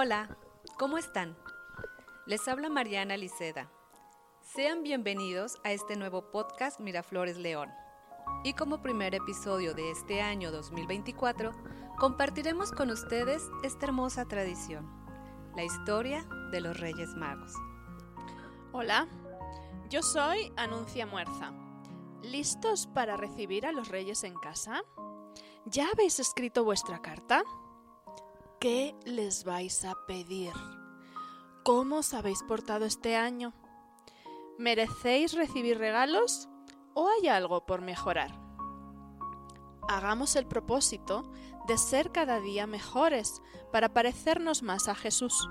Hola, ¿cómo están? Les habla Mariana Liceda. Sean bienvenidos a este nuevo podcast Miraflores León. Y como primer episodio de este año 2024, compartiremos con ustedes esta hermosa tradición, la historia de los Reyes Magos. Hola, yo soy Anuncia Muerza. ¿Listos para recibir a los Reyes en casa? ¿Ya habéis escrito vuestra carta? ¿Qué les vais a pedir? ¿Cómo os habéis portado este año? ¿Merecéis recibir regalos o hay algo por mejorar? Hagamos el propósito de ser cada día mejores para parecernos más a Jesús.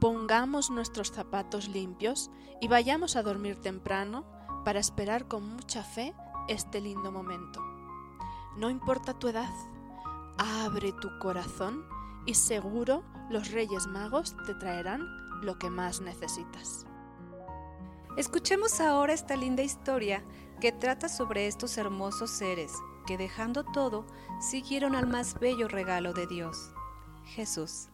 Pongamos nuestros zapatos limpios y vayamos a dormir temprano para esperar con mucha fe este lindo momento. No importa tu edad, abre tu corazón y seguro los Reyes Magos te traerán lo que más necesitas. Escuchemos ahora esta linda historia que trata sobre estos hermosos seres que dejando todo siguieron al más bello regalo de Dios, Jesús.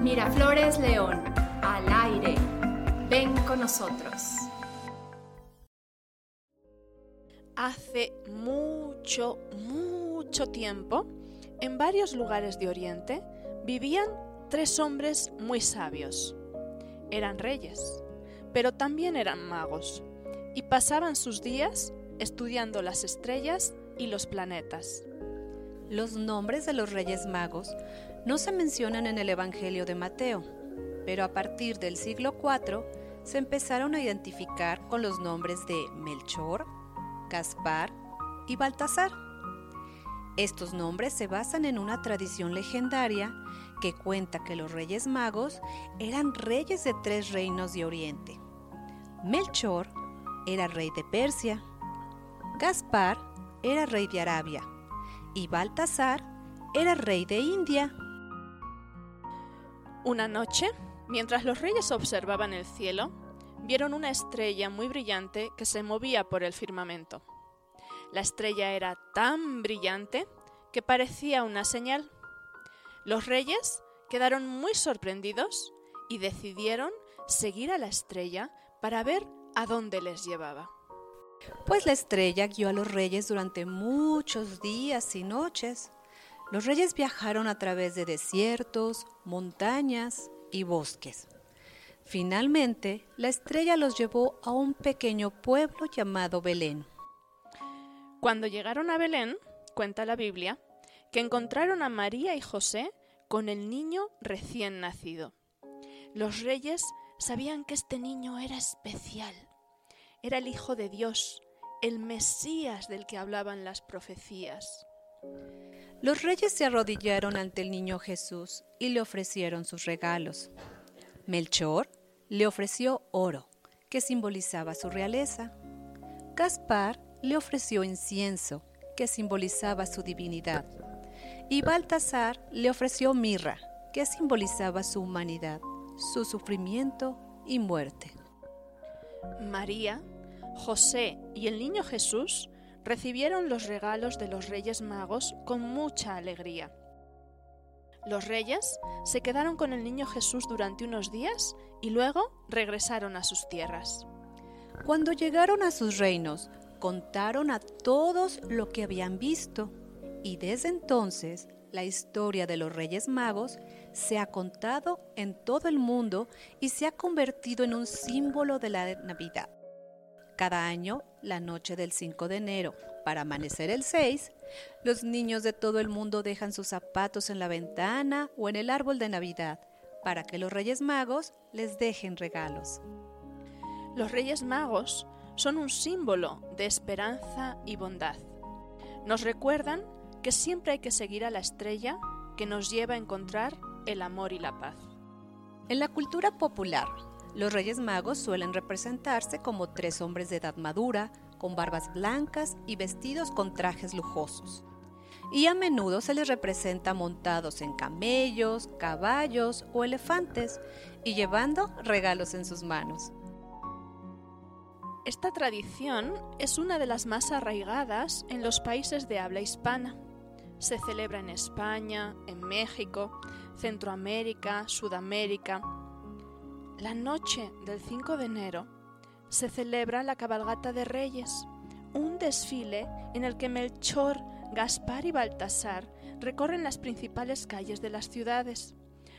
Miraflores León, al aire. Ven con nosotros. Hace mucho, mucho tiempo, en varios lugares de Oriente, vivían tres hombres muy sabios. Eran reyes, pero también eran magos, y pasaban sus días estudiando las estrellas y los planetas. Los nombres de los reyes magos no se mencionan en el Evangelio de Mateo, pero a partir del siglo IV se empezaron a identificar con los nombres de Melchor, Gaspar y Baltasar. Estos nombres se basan en una tradición legendaria que cuenta que los reyes magos eran reyes de tres reinos de Oriente. Melchor era rey de Persia, Gaspar era rey de Arabia y Baltasar era rey de India. Una noche, mientras los reyes observaban el cielo, vieron una estrella muy brillante que se movía por el firmamento. La estrella era tan brillante que parecía una señal. Los reyes quedaron muy sorprendidos y decidieron seguir a la estrella para ver a dónde les llevaba. Pues la estrella guió a los reyes durante muchos días y noches. Los reyes viajaron a través de desiertos, montañas y bosques. Finalmente, la estrella los llevó a un pequeño pueblo llamado Belén. Cuando llegaron a Belén, cuenta la Biblia, que encontraron a María y José con el niño recién nacido. Los reyes sabían que este niño era especial. Era el Hijo de Dios, el Mesías del que hablaban las profecías. Los reyes se arrodillaron ante el niño Jesús y le ofrecieron sus regalos. Melchor le ofreció oro, que simbolizaba su realeza. Gaspar le ofreció incienso, que simbolizaba su divinidad. Y Baltasar le ofreció mirra, que simbolizaba su humanidad, su sufrimiento y muerte. María, José y el niño Jesús recibieron los regalos de los Reyes Magos con mucha alegría. Los reyes se quedaron con el niño Jesús durante unos días y luego regresaron a sus tierras. Cuando llegaron a sus reinos, contaron a todos lo que habían visto y desde entonces la historia de los Reyes Magos se ha contado en todo el mundo y se ha convertido en un símbolo de la Navidad. Cada año, la noche del 5 de enero, para amanecer el 6, los niños de todo el mundo dejan sus zapatos en la ventana o en el árbol de Navidad para que los Reyes Magos les dejen regalos. Los Reyes Magos son un símbolo de esperanza y bondad. Nos recuerdan que siempre hay que seguir a la estrella que nos lleva a encontrar el amor y la paz. En la cultura popular, los Reyes Magos suelen representarse como tres hombres de edad madura, con barbas blancas y vestidos con trajes lujosos. Y a menudo se les representa montados en camellos, caballos o elefantes y llevando regalos en sus manos. Esta tradición es una de las más arraigadas en los países de habla hispana. Se celebra en España, en México, Centroamérica, Sudamérica. La noche del 5 de enero se celebra la cabalgata de Reyes, un desfile en el que Melchor, Gaspar y Baltasar recorren las principales calles de las ciudades.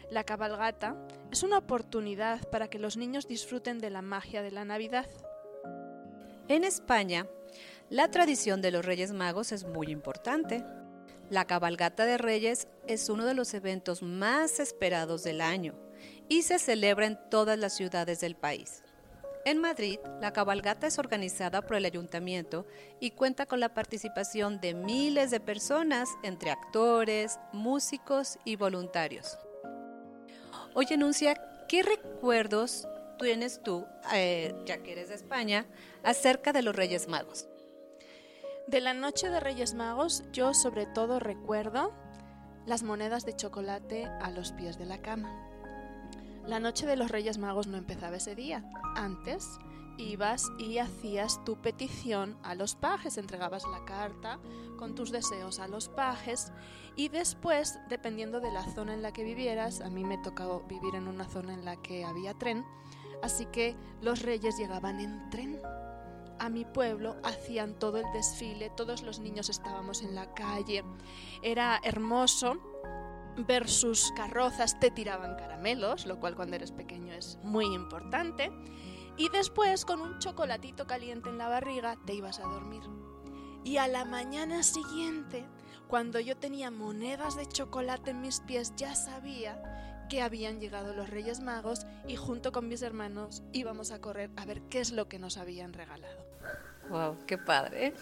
La cabalgata es una oportunidad para que los niños disfruten de la magia de la Navidad. En España, la tradición de los Reyes Magos es muy importante. La cabalgata de Reyes es uno de los eventos más esperados del año y se celebra en todas las ciudades del país. En Madrid, la cabalgata es organizada por el ayuntamiento y cuenta con la participación de miles de personas, entre actores, músicos y voluntarios. Oye, Nuncia, ¿qué recuerdos tienes tú, eh, ya que eres de España, acerca de los Reyes Magos? De la noche de Reyes Magos, yo sobre todo recuerdo las monedas de chocolate a los pies de la cama. La noche de los Reyes Magos no empezaba ese día. Antes ibas y hacías tu petición a los pajes, entregabas la carta con tus deseos a los pajes y después, dependiendo de la zona en la que vivieras, a mí me tocaba vivir en una zona en la que había tren, así que los reyes llegaban en tren a mi pueblo, hacían todo el desfile, todos los niños estábamos en la calle, era hermoso ver sus carrozas, te tiraban caramelos, lo cual cuando eres pequeño es muy importante, y después con un chocolatito caliente en la barriga te ibas a dormir. Y a la mañana siguiente, cuando yo tenía monedas de chocolate en mis pies, ya sabía que habían llegado los Reyes Magos y junto con mis hermanos íbamos a correr a ver qué es lo que nos habían regalado. ¡Wow! ¡Qué padre!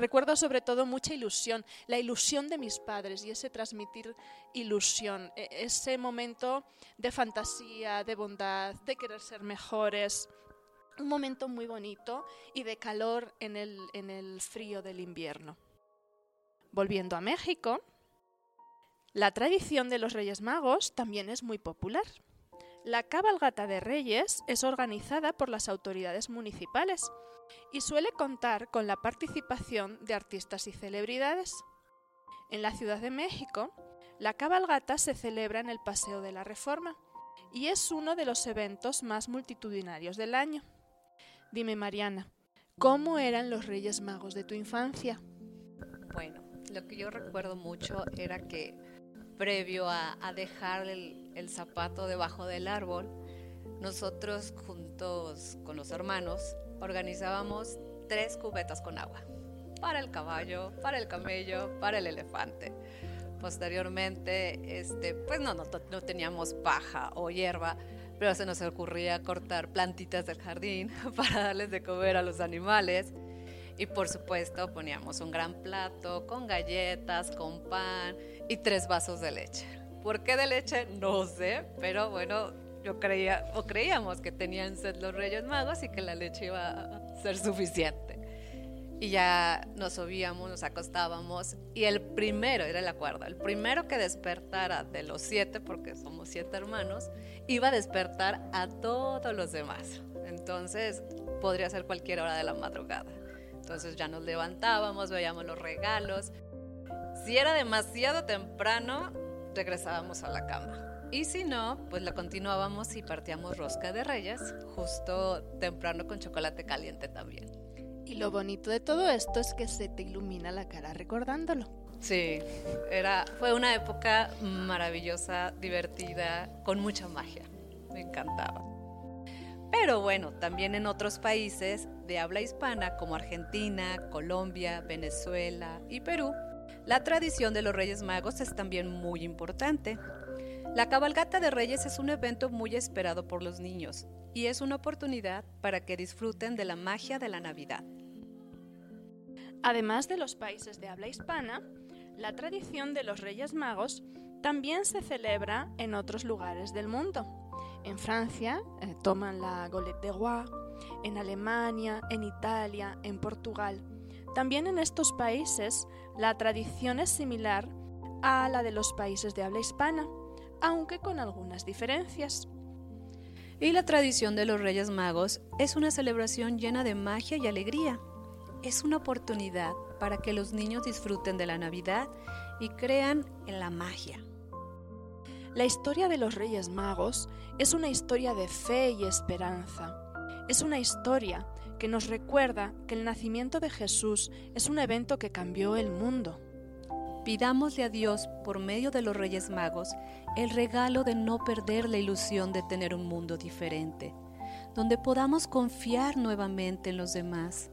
Recuerdo sobre todo mucha ilusión, la ilusión de mis padres y ese transmitir ilusión, e, ese momento de fantasía, de bondad, de querer ser mejores. Un momento muy bonito y de calor en el, en el frío del invierno. Volviendo a México, la tradición de los Reyes Magos también es muy popular. La cabalgata de Reyes es organizada por las autoridades municipales y suele contar con la participación de artistas y celebridades. En la Ciudad de México, la cabalgata se celebra en el Paseo de la Reforma y es uno de los eventos más multitudinarios del año. Dime, Mariana, ¿cómo eran los Reyes Magos de tu infancia? Bueno, lo que yo recuerdo mucho era que previo a, dejar el, el zapato debajo del árbol, nosotros juntos con los hermanos organizábamos tres cubetas con agua para el caballo, para el camello, para el elefante. Posteriormente, este, pues no, no, no teníamos paja o hierba, pero se nos ocurría cortar plantitas del jardín para darles de comer a los animales. Y por supuesto poníamos un gran plato con galletas, con pan y tres vasos de leche. ¿Por qué de leche? No sé, pero bueno, yo creía o creíamos que tenían sed los Reyes Magos y que la leche iba a ser suficiente. Y ya nos subíamos, nos acostábamos y el primero, era el acuerdo, el primero que despertara de los siete, porque somos siete hermanos, iba a despertar a todos los demás. Entonces podría ser cualquier hora de la madrugada. Entonces ya nos levantábamos, veíamos los regalos. Si era demasiado temprano, regresábamos a la cama y si no, pues la continuábamos y partíamos rosca de reyes, justo temprano con chocolate caliente también. Y lo bonito de todo esto es que se te ilumina la cara recordándolo. Sí, era, fue una época maravillosa, divertida, con mucha magia. Me encantaba. Pero bueno, también en otros países de habla hispana como Argentina, Colombia, Venezuela y Perú, la tradición de los Reyes Magos es también muy importante. La cabalgata de Reyes es un evento muy esperado por los niños y es una oportunidad para que disfruten de la magia de la Navidad. Además de los países de habla hispana, la tradición de los Reyes Magos también se celebra en otros lugares del mundo. En Francia eh, toman la Golette de Roi, en Alemania, en Italia, en Portugal. También en estos países la tradición es similar a la de los países de habla hispana aunque con algunas diferencias. Y la tradición de los Reyes Magos es una celebración llena de magia y alegría. es una oportunidad para que los niños disfruten de la Navidad y crean en la magia. La historia de los Reyes Magos es una historia de fe y esperanza. Es una historia que nos recuerda que el nacimiento de Jesús es un evento que cambió el mundo. Pidámosle a Dios, por medio de los Reyes Magos, el regalo de no perder la ilusión de tener un mundo diferente, donde podamos confiar nuevamente en los demás,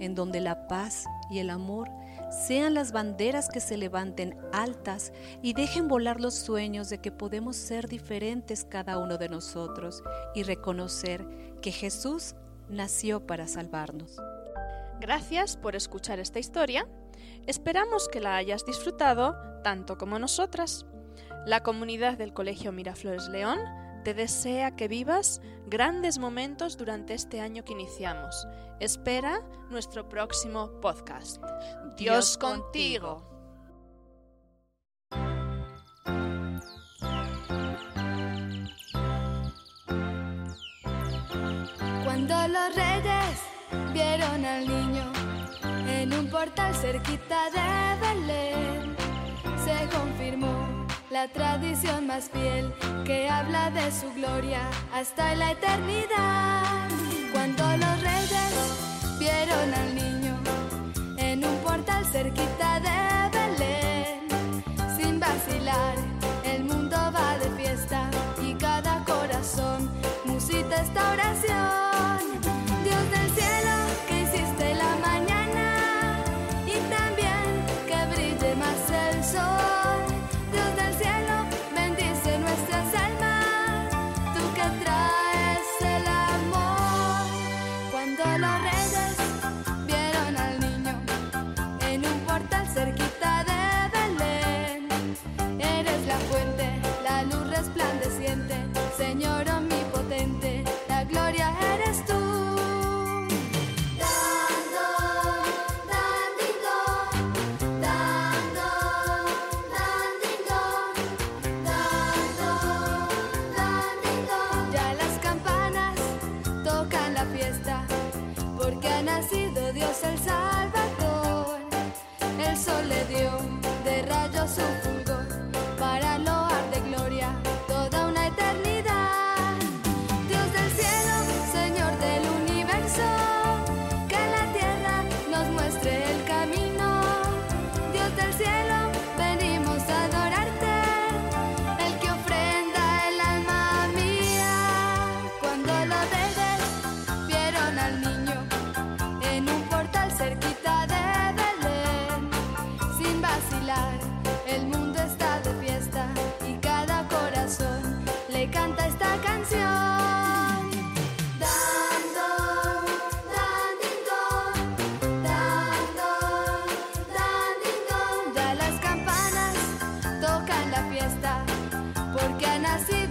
en donde la paz y el amor sean las banderas que se levanten altas y dejen volar los sueños de que podemos ser diferentes cada uno de nosotros y reconocer que Jesús nació para salvarnos. Gracias por escuchar esta historia. Esperamos que la hayas disfrutado tanto como nosotras. La comunidad del Colegio Miraflores León te desea que vivas grandes momentos durante este año que iniciamos. Espera nuestro próximo podcast. Dios, contigo. Cuando los reyes vieron al niño en un portal cerquita de Belén, se confirmó la tradición más fiel que habla de su gloria hasta la eternidad. Cuando los reyes vieron al niño en un portal cerquita de Belén, sin vacilar, nacido Dios el Salvador.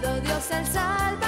Dios el Salvador.